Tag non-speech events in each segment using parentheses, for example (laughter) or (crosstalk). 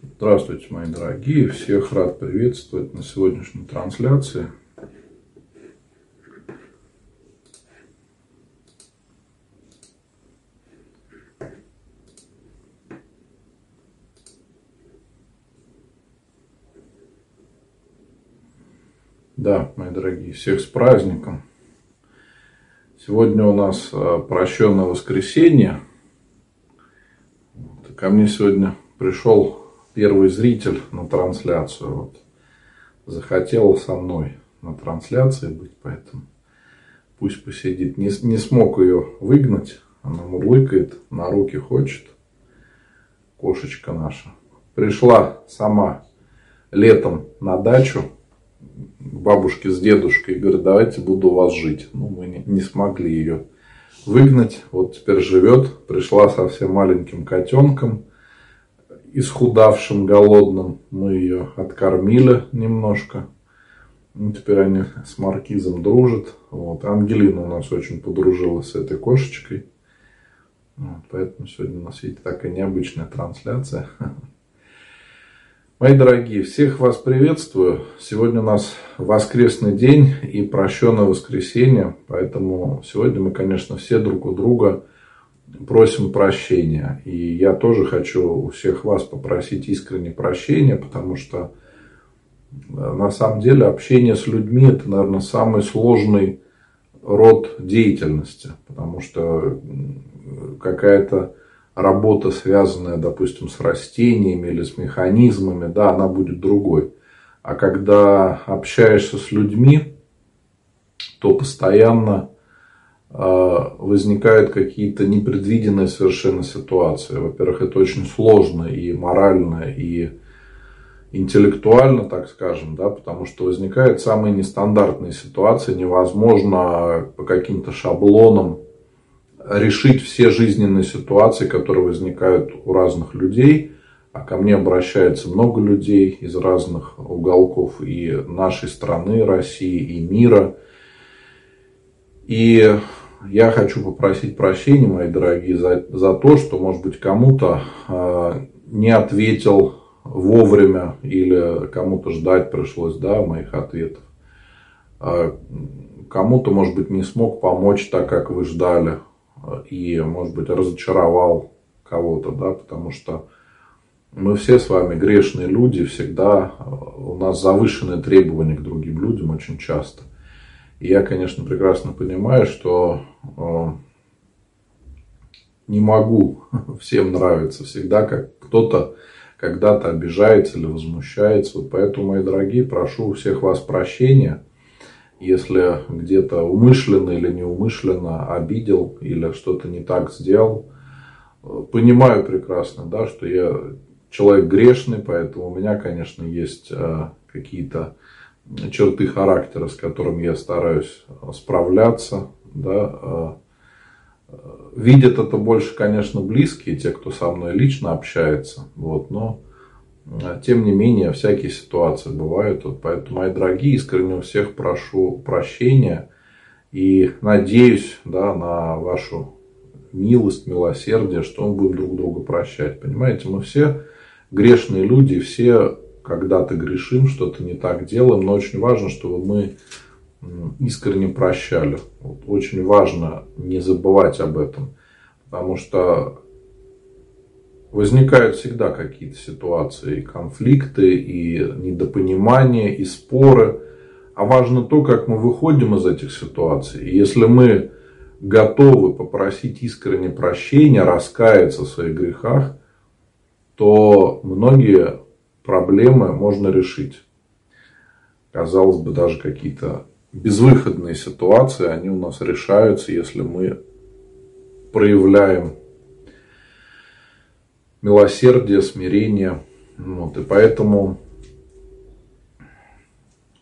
Здравствуйте, мои дорогие. Всех рад приветствовать на сегодняшней трансляции. Да, мои дорогие, всех с праздником. Сегодня у нас а, прощенное воскресенье. Ко мне сегодня пришел первый зритель на трансляцию. Вот. Захотел со мной на трансляции быть, поэтому пусть посидит. Не, не смог ее выгнать, она мурлыкает, на руки хочет. Кошечка наша. Пришла сама летом на дачу к бабушке с дедушкой и говорит, давайте буду у вас жить. Ну, мы не, не смогли ее выгнать. Вот теперь живет. Пришла совсем маленьким котенком исхудавшим, голодным. Мы ее откормили немножко. Ну, теперь они с Маркизом дружат. Вот. Ангелина у нас очень подружилась с этой кошечкой. Вот, поэтому сегодня у нас, видите, такая необычная трансляция. Мои дорогие, всех вас приветствую. Сегодня у нас воскресный день и прощенное воскресенье. Поэтому сегодня мы, конечно, все друг у друга просим прощения. И я тоже хочу у всех вас попросить искренне прощения, потому что э, на самом деле общение с людьми это, наверное, самый сложный род деятельности, потому что какая-то работа, связанная, допустим, с растениями или с механизмами, да, она будет другой. А когда общаешься с людьми, то постоянно возникают какие-то непредвиденные совершенно ситуации. Во-первых, это очень сложно и морально, и интеллектуально, так скажем, да, потому что возникают самые нестандартные ситуации, невозможно по каким-то шаблонам решить все жизненные ситуации, которые возникают у разных людей, а ко мне обращается много людей из разных уголков и нашей страны, России, и мира. И я хочу попросить прощения, мои дорогие, за, за то, что, может быть, кому-то э, не ответил вовремя или кому-то ждать пришлось, да, моих ответов. Э, кому-то, может быть, не смог помочь так, как вы ждали. И, может быть, разочаровал кого-то, да, потому что мы все с вами грешные люди, всегда у нас завышенные требования к другим людям очень часто. Я, конечно, прекрасно понимаю, что э, не могу (laughs) всем нравиться всегда, как кто-то когда-то обижается или возмущается. Вот поэтому, мои дорогие, прошу у всех вас прощения, если где-то умышленно или неумышленно обидел или что-то не так сделал. Понимаю прекрасно, да, что я человек грешный, поэтому у меня, конечно, есть э, какие-то черты характера, с которыми я стараюсь э, справляться, да, э, э, видят это больше, конечно, близкие, те, кто со мной лично общается, вот, но тем не менее, всякие ситуации бывают. Вот поэтому, мои дорогие, искренне у всех прошу прощения и надеюсь да, на вашу милость, милосердие, что мы будем друг друга прощать. Понимаете, мы все грешные люди, все когда-то грешим, что-то не так делаем, но очень важно, чтобы мы искренне прощали. Вот очень важно не забывать об этом, потому что возникают всегда какие-то ситуации, и конфликты, и недопонимания, и споры. А важно то, как мы выходим из этих ситуаций. И если мы готовы попросить искренне прощения, раскаяться в своих грехах, то многие проблемы можно решить. Казалось бы, даже какие-то безвыходные ситуации, они у нас решаются, если мы проявляем милосердие, смирение. Вот, и поэтому,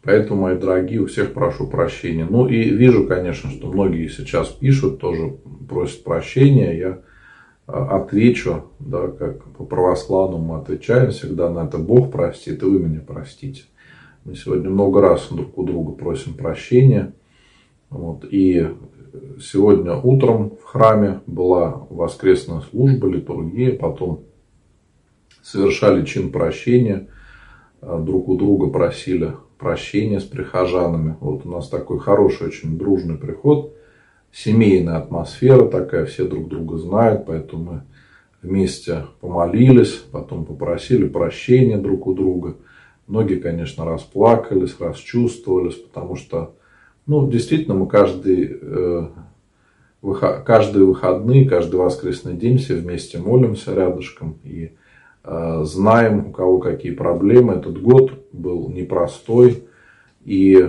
поэтому, мои дорогие, у всех прошу прощения. Ну и вижу, конечно, что многие сейчас пишут, тоже просят прощения. Я отвечу, да, как по православному мы отвечаем всегда на это, Бог простит, и вы меня простите. Мы сегодня много раз друг у друга просим прощения. Вот, и сегодня утром в храме была воскресная служба, литургия, потом совершали чин прощения, э, друг у друга просили прощения с прихожанами. Вот у нас такой хороший, очень дружный приход, семейная атмосфера такая, все друг друга знают, поэтому мы вместе помолились, потом попросили прощения друг у друга. Многие, конечно, расплакались, расчувствовались, потому что, ну, действительно, мы каждый, э, каждые выходные, каждый воскресный день все вместе молимся рядышком и э, знаем, у кого какие проблемы. Этот год был непростой. И э,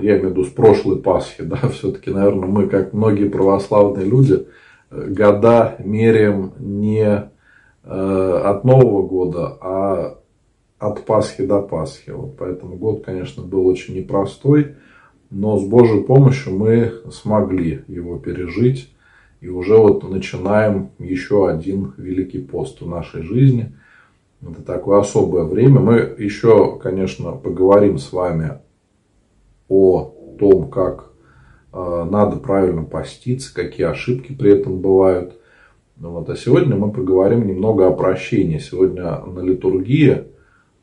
я имею в виду с прошлой Пасхи, (laughs) да, все-таки, наверное, мы, как многие православные люди, года меряем не э, от Нового года, а от Пасхи до Пасхи. Вот поэтому год, конечно, был очень непростой, но с Божьей помощью мы смогли его пережить. И уже вот начинаем еще один великий пост в нашей жизни. Это такое особое время. Мы еще, конечно, поговорим с вами о том, как Э, надо правильно поститься, какие ошибки при этом бывают. Ну вот. А сегодня мы поговорим немного о прощении. Сегодня на литургии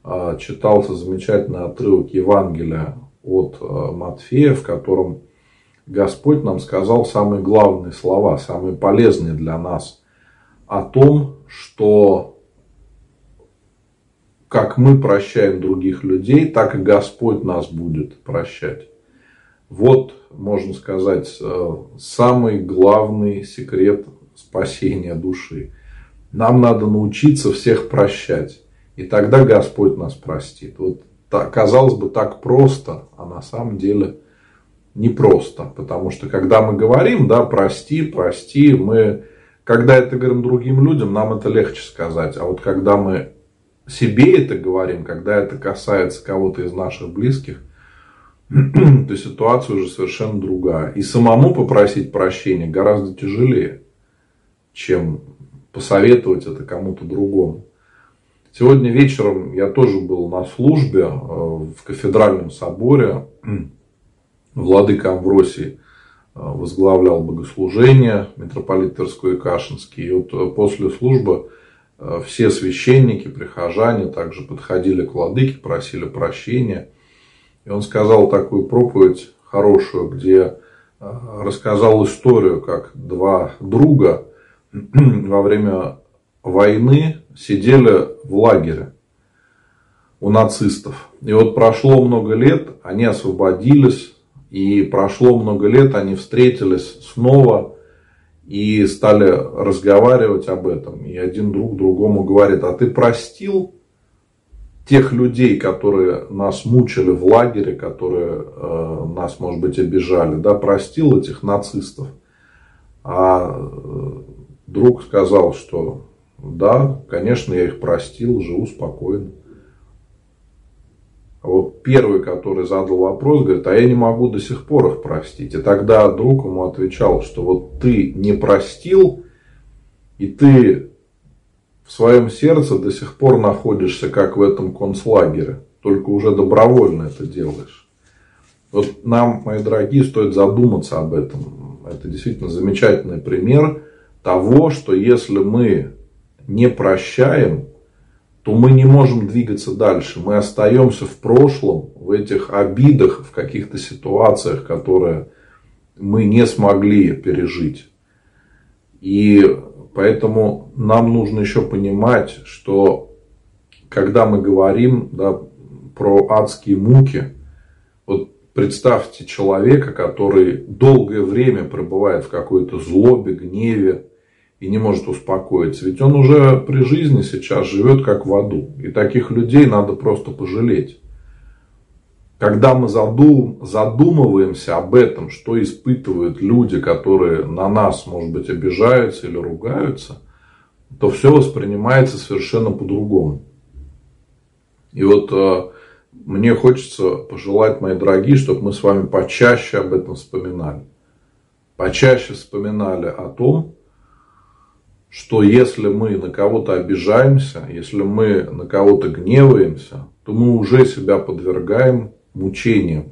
э, читался замечательный отрывок Евангелия от э, Матфея, в котором Господь нам сказал самые главные слова, самые полезные для нас о том, что как мы прощаем других людей, так и Господь нас будет прощать. Вот, можно сказать, э, самый главный секрет спасения души. Нам надо научиться всех прощать. И тогда Господь нас простит. Вот казалось бы, так просто, а на самом деле непросто. Потому что когда мы говорим, да, прости, прости, мы, когда это говорим другим людям, нам это легче сказать. А вот когда мы себе это говорим, когда это касается кого-то из наших близких, (clears throat) то ситуация уже совершенно другая. И самому попросить прощения гораздо тяжелее, чем посоветовать это кому-то другому. Сегодня вечером я тоже был на службе э, в кафедральном соборе. (clears throat) Владыка Амвросий э, возглавлял богослужение, митрополит Тверской и Кашинский. И вот э, после службы все священники, прихожане также подходили к владыке, просили прощения – и он сказал такую проповедь хорошую, где э, рассказал историю, как два друга (clears throat) во время войны сидели в лагере у нацистов. И вот прошло много лет, они освободились, и прошло много лет, они встретились снова и стали разговаривать об этом. И один друг другому говорит, а ты простил тех людей, которые нас мучили в лагере, которые э, нас, может быть, обижали, да, простил этих нацистов. А э, друг сказал, что да, конечно, я их простил, живу спокойно. А вот первый, который задал вопрос, говорит, а я не могу до сих пор их простить. И тогда друг ему отвечал, что вот ты не простил, и ты в своем сердце до сих пор находишься, как в этом концлагере, только уже добровольно это делаешь. Вот нам, мои дорогие, стоит задуматься об этом. Это действительно замечательный пример того, что если мы не прощаем, то мы не можем двигаться дальше. Мы остаемся в прошлом, в этих обидах, в каких-то ситуациях, которые мы не смогли пережить. И Поэтому нам нужно еще понимать, что когда мы говорим да, про адские муки, вот представьте человека, который долгое время пребывает в какой-то злобе, гневе и не может успокоиться. Ведь он уже при жизни сейчас живет как в аду. И таких людей надо просто пожалеть. Когда мы задум, задумываемся об этом, что испытывают люди, которые на нас, может быть, обижаются или ругаются, то все воспринимается совершенно по-другому. И вот э, мне хочется пожелать, мои дорогие, чтобы мы с вами почаще об этом вспоминали. Почаще вспоминали о том, что если мы на кого-то обижаемся, если мы на кого-то гневаемся, то мы уже себя подвергаем мучением.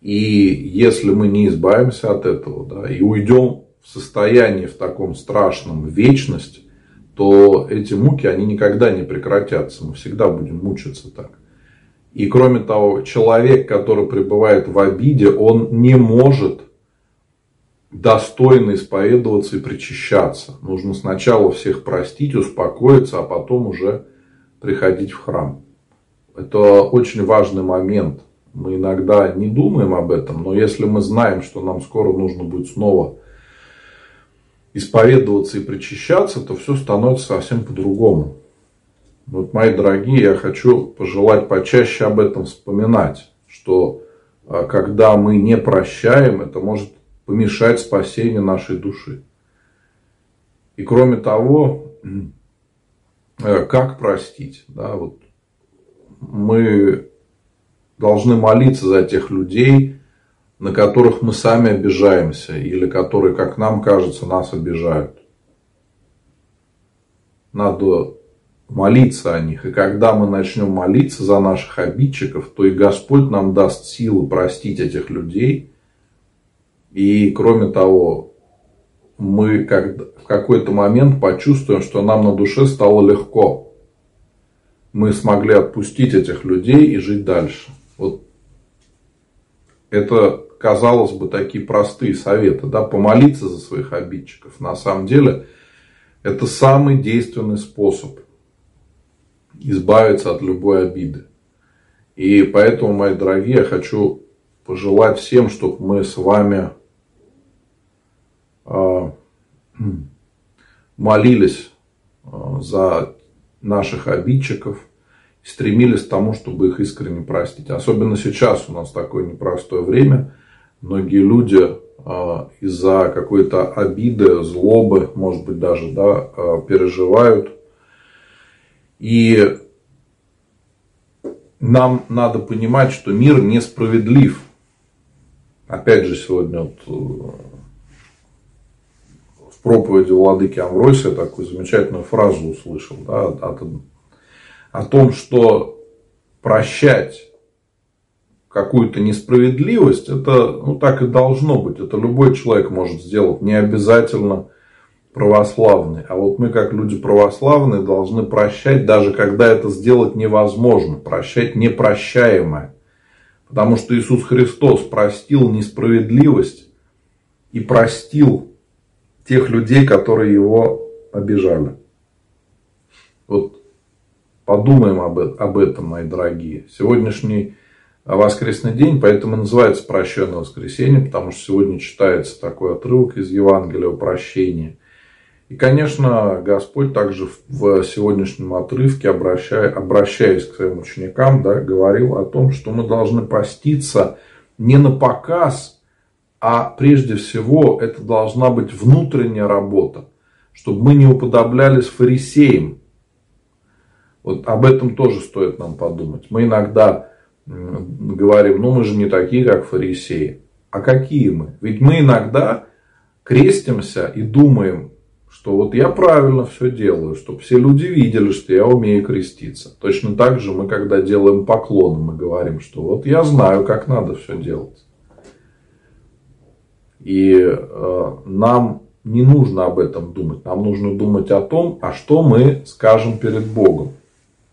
И если мы не избавимся от этого, да, и уйдем в состоянии в таком страшном вечность, то эти муки, они никогда не прекратятся. Мы всегда будем мучиться так. И кроме того, человек, который пребывает в обиде, он не может достойно исповедоваться и причащаться. Нужно сначала всех простить, успокоиться, а потом уже приходить в храм. Это очень важный момент. Мы иногда не думаем об этом, но если мы знаем, что нам скоро нужно будет снова исповедоваться и причащаться, то все становится совсем по-другому. Вот, мои дорогие, я хочу пожелать почаще об этом вспоминать, что а, когда мы не прощаем, это может помешать спасению нашей души. И кроме того, э, как простить? Да, вот мы должны молиться за тех людей, на которых мы сами обижаемся, или которые, как нам кажется, нас обижают. Надо молиться о них. И когда мы начнем молиться за наших обидчиков, то и Господь нам даст силы простить этих людей. И кроме того, мы как, в какой-то момент почувствуем, что нам на душе стало легко. Мы смогли отпустить этих людей и жить дальше. Вот это, казалось бы, такие простые советы. Да? Помолиться за своих обидчиков. На самом деле, это самый действенный способ избавиться от любой обиды. И поэтому, мои дорогие, я хочу пожелать всем, чтобы мы с вами молились а, за наших обидчиков, стремились к тому, чтобы их искренне простить. Особенно сейчас у нас такое непростое время. Многие люди а, из-за какой-то обиды, злобы, может быть даже, да, переживают и нам надо понимать, что мир несправедлив. Опять же, сегодня вот э, проповеди Владыки Амвросия такую замечательную фразу услышал. Да, о, о том, что прощать какую-то несправедливость, это ну, так и должно быть. Это любой человек может сделать. Не обязательно православные. А вот мы, как люди православные, должны прощать, даже когда это сделать невозможно. Прощать непрощаемое. Потому что Иисус Христос простил несправедливость и простил тех людей, которые его обижали. Вот подумаем об, об этом, мои дорогие. Сегодняшний воскресный день, поэтому называется прощенное воскресенье, потому что сегодня читается такой отрывок из Евангелия о прощении – и, конечно, Господь также в сегодняшнем отрывке, обращая, обращаясь к своим ученикам, да, говорил о том, что мы должны поститься не на показ, а прежде всего это должна быть внутренняя работа, чтобы мы не уподоблялись фарисеям. Вот об этом тоже стоит нам подумать. Мы иногда говорим, ну мы же не такие, как фарисеи. А какие мы? Ведь мы иногда крестимся и думаем, что вот я правильно все делаю, чтобы все люди видели, что я умею креститься. Точно так же мы, когда делаем поклоны, мы говорим, что вот я знаю, как надо все делать. И э, нам не нужно об этом думать. Нам нужно думать о том, а что мы скажем перед Богом.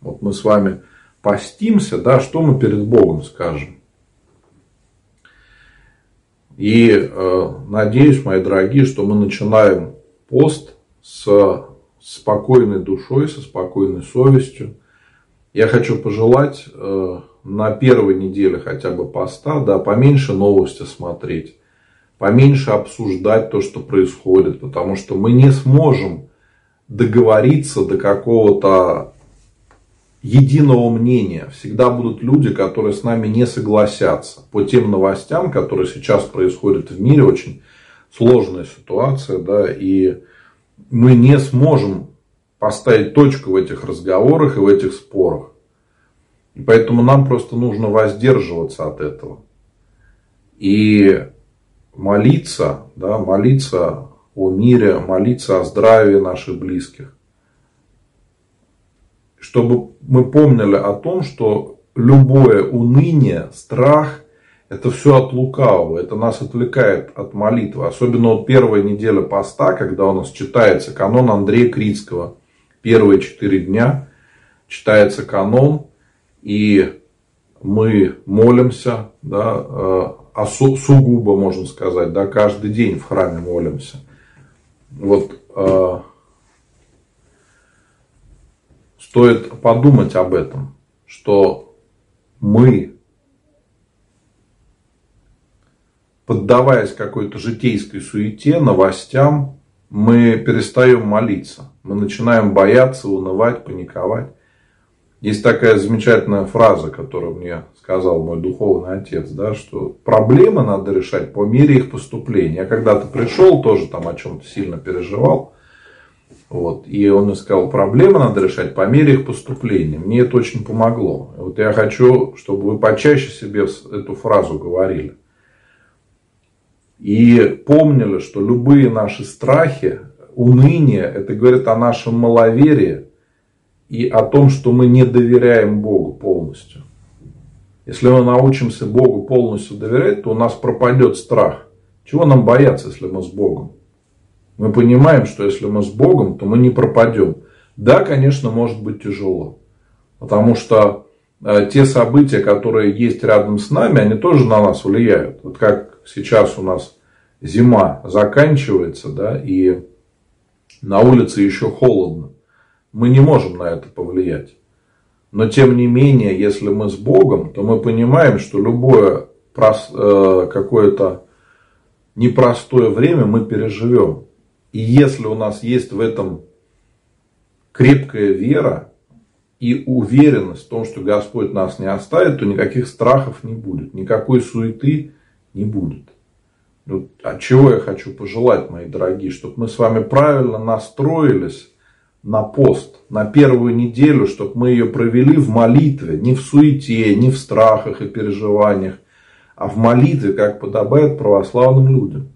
Вот мы с вами постимся, да, что мы перед Богом скажем. И э, надеюсь, мои дорогие, что мы начинаем пост с спокойной душой, со спокойной совестью. Я хочу пожелать э, на первой неделе хотя бы поста, да, поменьше новости смотреть, поменьше обсуждать то, что происходит, потому что мы не сможем договориться до какого-то единого мнения. Всегда будут люди, которые с нами не согласятся по тем новостям, которые сейчас происходят в мире. Очень сложная ситуация, да, и мы не сможем поставить точку в этих разговорах и в этих спорах. И поэтому нам просто нужно воздерживаться от этого. И молиться, да, молиться о мире, молиться о здравии наших близких. Чтобы мы помнили о том, что любое уныние, страх это все от лукавого, это нас отвлекает от молитвы. Особенно вот первая неделя поста, когда у нас читается канон Андрея Критского. первые четыре дня читается канон, и мы молимся, да, а сугубо, можно сказать, да, каждый день в храме молимся. Вот э, стоит подумать об этом, что мы, поддаваясь какой-то житейской суете, новостям, мы перестаем молиться. Мы начинаем бояться, унывать, паниковать. Есть такая замечательная фраза, которую мне сказал мой духовный отец, да, что проблемы надо решать по мере их поступления. Я когда-то пришел, тоже там о чем-то сильно переживал. Вот, и он мне сказал, проблемы надо решать по мере их поступления. Мне это очень помогло. Вот я хочу, чтобы вы почаще себе эту фразу говорили. И помнили, что любые наши страхи, уныние, это говорит о нашем маловерии, и о том, что мы не доверяем Богу полностью. Если мы научимся Богу полностью доверять, то у нас пропадет страх. Чего нам бояться, если мы с Богом? Мы понимаем, что если мы с Богом, то мы не пропадем. Да, конечно, может быть тяжело. Потому что э, те события, которые есть рядом с нами, они тоже на нас влияют. Вот как сейчас у нас зима заканчивается, да, и на улице еще холодно. Мы не можем на это повлиять. Но тем не менее, если мы с Богом, то мы понимаем, что любое э, какое-то непростое время мы переживем. И если у нас есть в этом крепкая вера и уверенность в том, что Господь нас не оставит, то никаких страхов не будет, никакой суеты не будет. Вот от чего я хочу пожелать, мои дорогие, чтобы мы с вами правильно настроились на пост, на первую неделю, чтобы мы ее провели в молитве, не в суете, не в страхах и переживаниях, а в молитве, как подобает православным людям.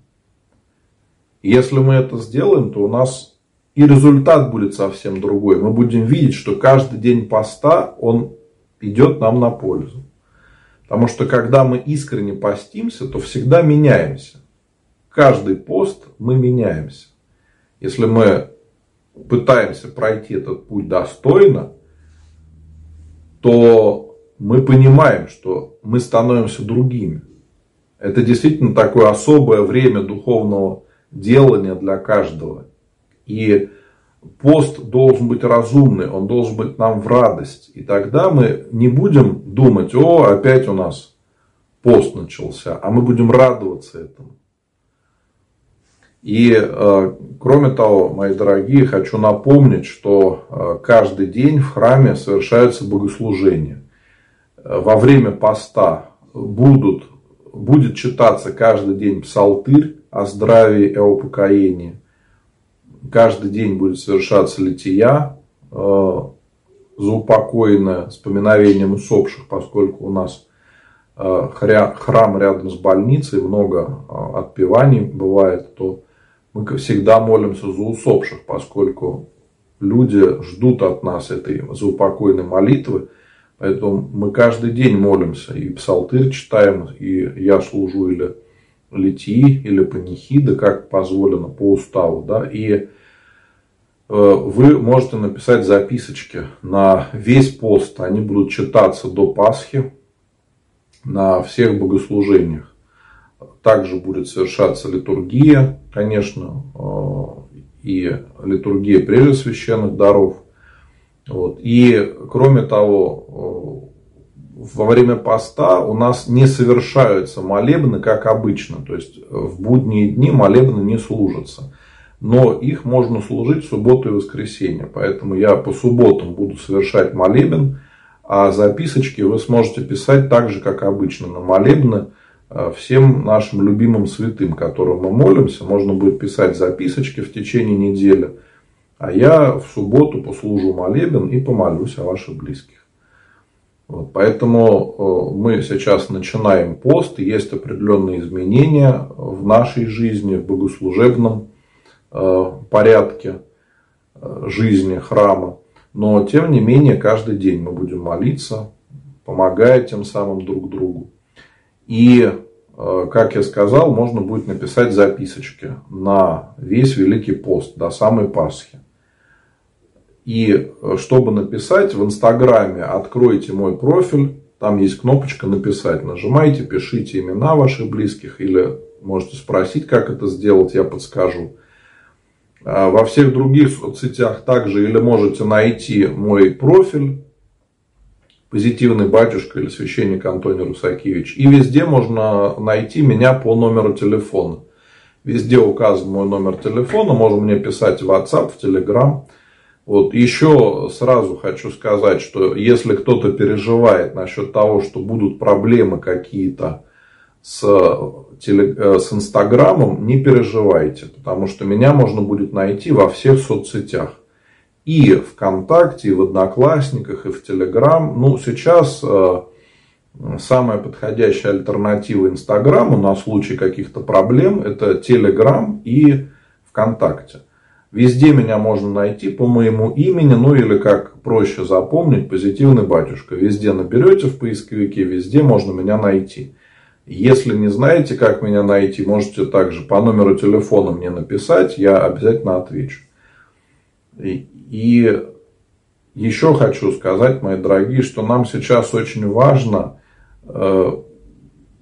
если мы это сделаем, то у нас и результат будет совсем другой. Мы будем видеть, что каждый день поста, он идет нам на пользу. Потому что когда мы искренне постимся, то всегда меняемся. Каждый пост мы меняемся. Если мы пытаемся пройти этот путь достойно, то мы понимаем, что мы становимся другими. Это действительно такое особое время духовного делания для каждого. И пост должен быть разумный, он должен быть нам в радость. И тогда мы не будем думать, о, опять у нас пост начался, а мы будем радоваться этому. И э, кроме того, мои дорогие, хочу напомнить, что э, каждый день в храме совершаются богослужения. Э, во время поста будут, будет читаться каждый день псалтырь о здравии и о упокоении. Каждый день будет совершаться лития заупокоенная с поминовением усопших, поскольку у нас храм рядом с больницей, много отпеваний бывает, то мы всегда молимся за усопших, поскольку люди ждут от нас этой заупокойной молитвы. Поэтому мы каждый день молимся. И псалтырь читаем, и я служу или литии, или панихиды, как позволено по уставу. Да? И э, вы можете написать записочки на весь пост. Они будут читаться до Пасхи на всех богослужениях. Также будет совершаться литургия, конечно, э, и литургия прежде священных даров. Вот. И кроме того, э, во время поста у нас не совершаются молебны, как обычно. То есть в будние дни молебны не служатся. Но их можно служить в субботу и воскресенье. Поэтому я по субботам буду совершать молебен. А записочки вы сможете писать так же, как обычно, на молебны всем нашим любимым святым, которым мы молимся. Можно будет писать записочки в течение недели. А я в субботу послужу молебен и помолюсь о ваших близких. Вот, поэтому э, мы сейчас начинаем пост, есть определенные изменения в нашей жизни, в богослужебном э, порядке жизни храма. Но тем не менее, каждый день мы будем молиться, помогая тем самым друг другу. И, э, как я сказал, можно будет написать записочки на весь Великий пост до самой Пасхи. И э, чтобы написать в Инстаграме, откройте мой профиль, там есть кнопочка «Написать». Нажимайте, пишите имена ваших близких или можете спросить, как это сделать, я подскажу. А во всех других соцсетях также или можете найти мой профиль позитивный батюшка или священник Антоний Русакевич. И везде можно найти меня по номеру телефона. Везде указан мой номер телефона. Можно мне писать в WhatsApp, в Telegram. Вот еще сразу хочу сказать, что если кто-то переживает насчет того, что будут проблемы какие-то с, теле, э, с Инстаграмом, не переживайте, потому что меня можно будет найти во всех соцсетях. И ВКонтакте, и в Одноклассниках, и в Телеграм. Ну, сейчас э, самая подходящая альтернатива Инстаграму на случай каких-то проблем это Телеграм и ВКонтакте. Везде меня можно найти по моему имени, ну или как проще запомнить, позитивный батюшка. Везде наберете в поисковике, везде можно меня найти. Если не знаете, как меня найти, можете также по номеру телефона мне написать, я обязательно отвечу. И, еще хочу сказать, мои дорогие, что нам сейчас очень важно э,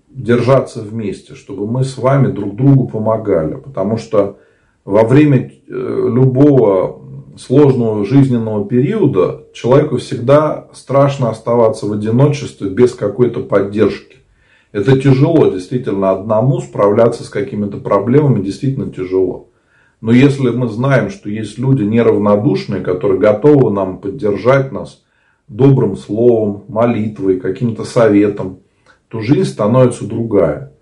держаться вместе, чтобы мы с вами друг другу помогали. Потому что во время э, любого сложного жизненного периода человеку всегда страшно оставаться в одиночестве без какой-то поддержки. Это тяжело, действительно, одному справляться с какими-то проблемами действительно тяжело. Но если мы знаем, что есть люди неравнодушные, которые готовы нам поддержать нас добрым словом, молитвой, каким-то советом, то жизнь становится другая.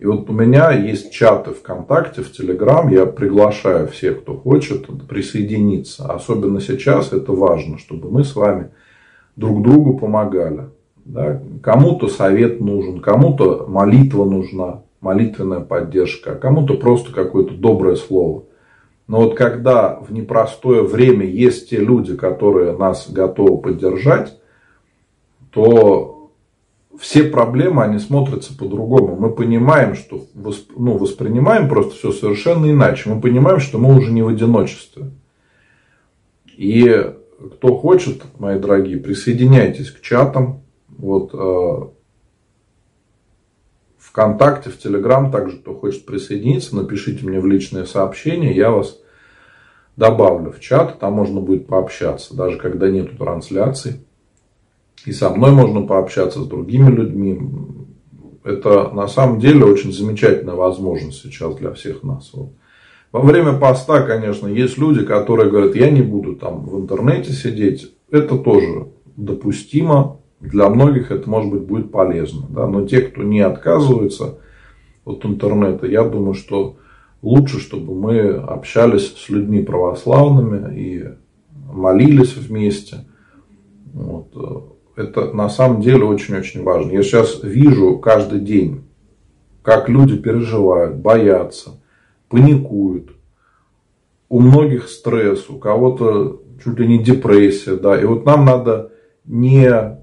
И вот у меня есть чаты ВКонтакте, в Телеграм. Я приглашаю всех, кто хочет присоединиться. Особенно сейчас это важно, чтобы мы с вами друг другу помогали. Да? Кому-то совет нужен, кому-то молитва нужна, молитвенная поддержка, а кому-то просто какое-то доброе слово. Но вот когда в непростое время есть те люди, которые нас готовы поддержать, то все проблемы, они смотрятся по-другому. Мы понимаем, что ну, воспринимаем просто все совершенно иначе. Мы понимаем, что мы уже не в одиночестве. И кто хочет, мои дорогие, присоединяйтесь к чатам. Вот, э, ВКонтакте, в Телеграм, также кто хочет присоединиться, напишите мне в личное сообщение, я вас добавлю в чат, там можно будет пообщаться, даже когда нету трансляции. И со мной можно пообщаться, с другими людьми. Это на самом деле очень замечательная возможность сейчас для всех нас. Вот. Во время поста, конечно, есть люди, которые говорят, я не буду там в интернете сидеть. Это тоже допустимо. Для многих это, может быть, будет полезно. Да? Но те, кто не отказывается от интернета, я думаю, что лучше, чтобы мы общались с людьми православными и молились вместе. Вот это на самом деле очень-очень важно. Я сейчас вижу каждый день, как люди переживают, боятся, паникуют. У многих стресс, у кого-то чуть ли не депрессия. Да? И вот нам надо не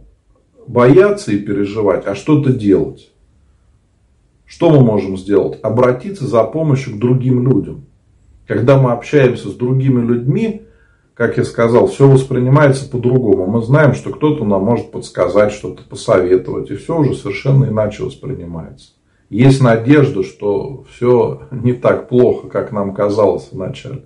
бояться и переживать, а что-то делать. Что мы можем сделать? Обратиться за помощью к другим людям. Когда мы общаемся с другими людьми, как я сказал, все воспринимается по-другому. Мы знаем, что кто-то нам может подсказать, что-то посоветовать, и все уже совершенно иначе воспринимается. Есть надежда, что все не так плохо, как нам казалось вначале.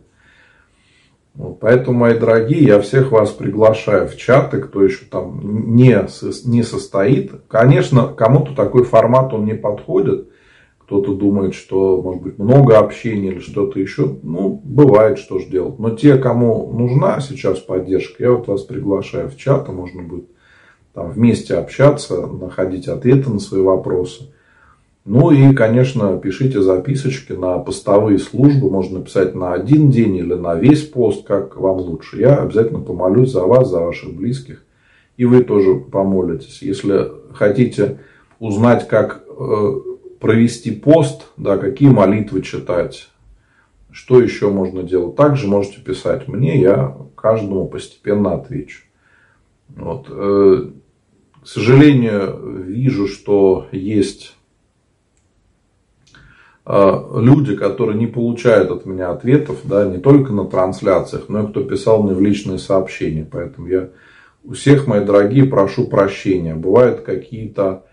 Вот, поэтому, мои дорогие, я всех вас приглашаю в чаты, кто еще там не, не состоит. Конечно, кому-то такой формат он не подходит. Кто-то думает, что может быть много общения или что-то еще. Ну, бывает, что же делать. Но те, кому нужна сейчас поддержка, я вот вас приглашаю в чат, можно будет там вместе общаться, находить ответы на свои вопросы. Ну и, конечно, пишите записочки на постовые службы. Можно написать на один день или на весь пост, как вам лучше. Я обязательно помолюсь за вас, за ваших близких. И вы тоже помолитесь. Если хотите узнать, как э, провести пост, да, какие молитвы читать, что еще можно делать. Также можете писать мне, я каждому постепенно отвечу. Вот. Э, к сожалению, вижу, что есть люди, которые не получают от меня ответов, да, не только на трансляциях, но и кто писал мне в личные сообщения. Поэтому я у всех, мои дорогие, прошу прощения. Бывают какие-то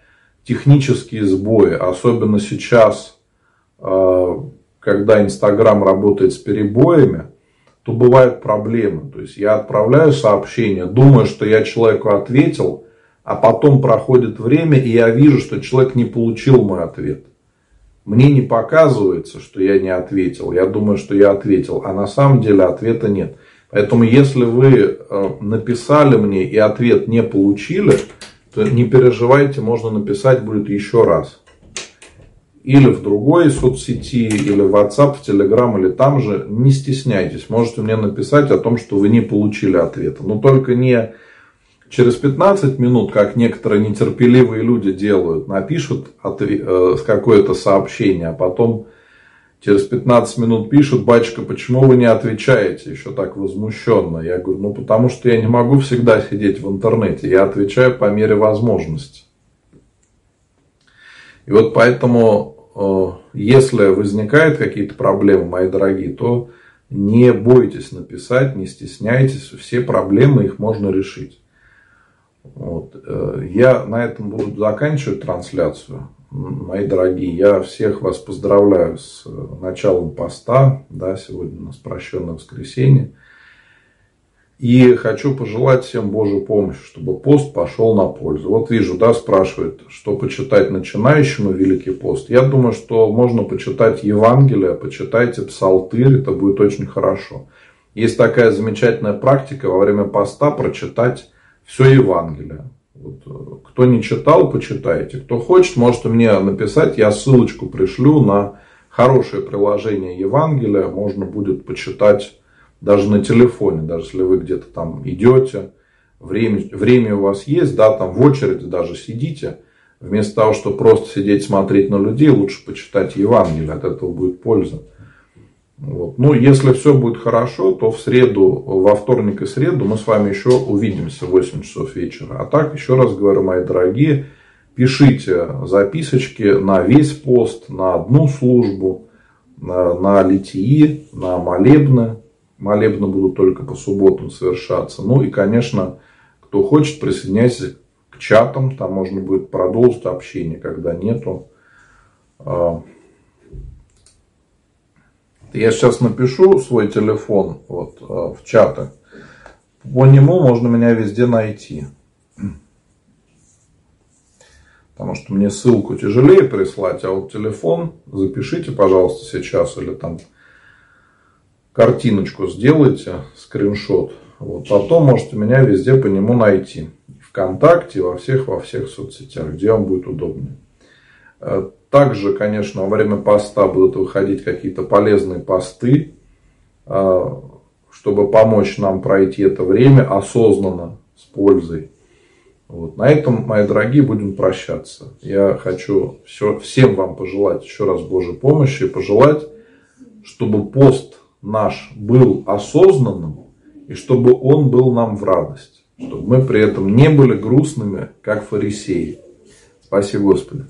технические сбои, особенно сейчас, когда Инстаграм работает с перебоями, то бывают проблемы. То есть я отправляю сообщение, думаю, что я человеку ответил, а потом проходит время, и я вижу, что человек не получил мой ответ. Мне не показывается, что я не ответил. Я думаю, что я ответил, а на самом деле ответа нет. Поэтому, если вы э, написали мне и ответ не получили, то не переживайте, можно написать будет еще раз или в другой соцсети, или в WhatsApp, в Telegram, или там же, не стесняйтесь. Можете мне написать о том, что вы не получили ответа. Но только не через 15 минут, как некоторые нетерпеливые люди делают, напишут э, какое-то сообщение, а потом через 15 минут пишут, батюшка, почему вы не отвечаете еще так возмущенно? Я говорю, ну потому что я не могу всегда сидеть в интернете, я отвечаю по мере возможности. И вот поэтому, э, если возникают какие-то проблемы, мои дорогие, то не бойтесь написать, не стесняйтесь, все проблемы их можно решить. Вот. Э, я на этом буду заканчивать трансляцию. Мои дорогие, я всех вас поздравляю с началом поста. Да, сегодня у нас прощенное воскресенье. И хочу пожелать всем Божью помощи, чтобы пост пошел на пользу. Вот вижу, да, спрашивают, что почитать начинающему Великий пост. Я думаю, что можно почитать Евангелие, почитайте Псалтырь, это будет очень хорошо. Есть такая замечательная практика во время поста прочитать все Евангелие. Вот, э, кто не читал, почитайте. Кто хочет, можете мне написать, я ссылочку пришлю на хорошее приложение Евангелия. Можно будет почитать даже на телефоне, даже если вы где-то там идете, время, время у вас есть, да, там в очереди даже сидите, вместо того, чтобы просто сидеть смотреть на людей, лучше почитать Евангелие, от этого будет польза. Вот. Ну, если все будет хорошо, то в среду, во вторник и среду мы с вами еще увидимся в 8 часов вечера. А так, еще раз говорю, мои дорогие, пишите записочки на весь пост, на одну службу, на, на литии, на молебны, молебны будут только по субботам совершаться. Ну и, конечно, кто хочет, присоединяйтесь к чатам, там можно будет продолжить общение, когда нету. А, я сейчас напишу свой телефон вот, а, в чаты. По нему можно меня везде найти. Потому что мне ссылку тяжелее прислать, а вот телефон запишите, пожалуйста, сейчас или там картиночку сделайте, скриншот. Вот, потом можете меня везде по нему найти. Вконтакте, во всех, во всех соцсетях, где вам будет удобнее. Э, также, конечно, во время поста будут выходить какие-то полезные посты, э, чтобы помочь нам пройти это время осознанно, с пользой. Вот. На этом, мои дорогие, будем прощаться. Я хочу все, всем вам пожелать еще раз Божьей помощи и пожелать, чтобы пост наш был осознанным, и чтобы он был нам в радость. Чтобы мы при этом не были грустными, как фарисеи. Спасибо Господи.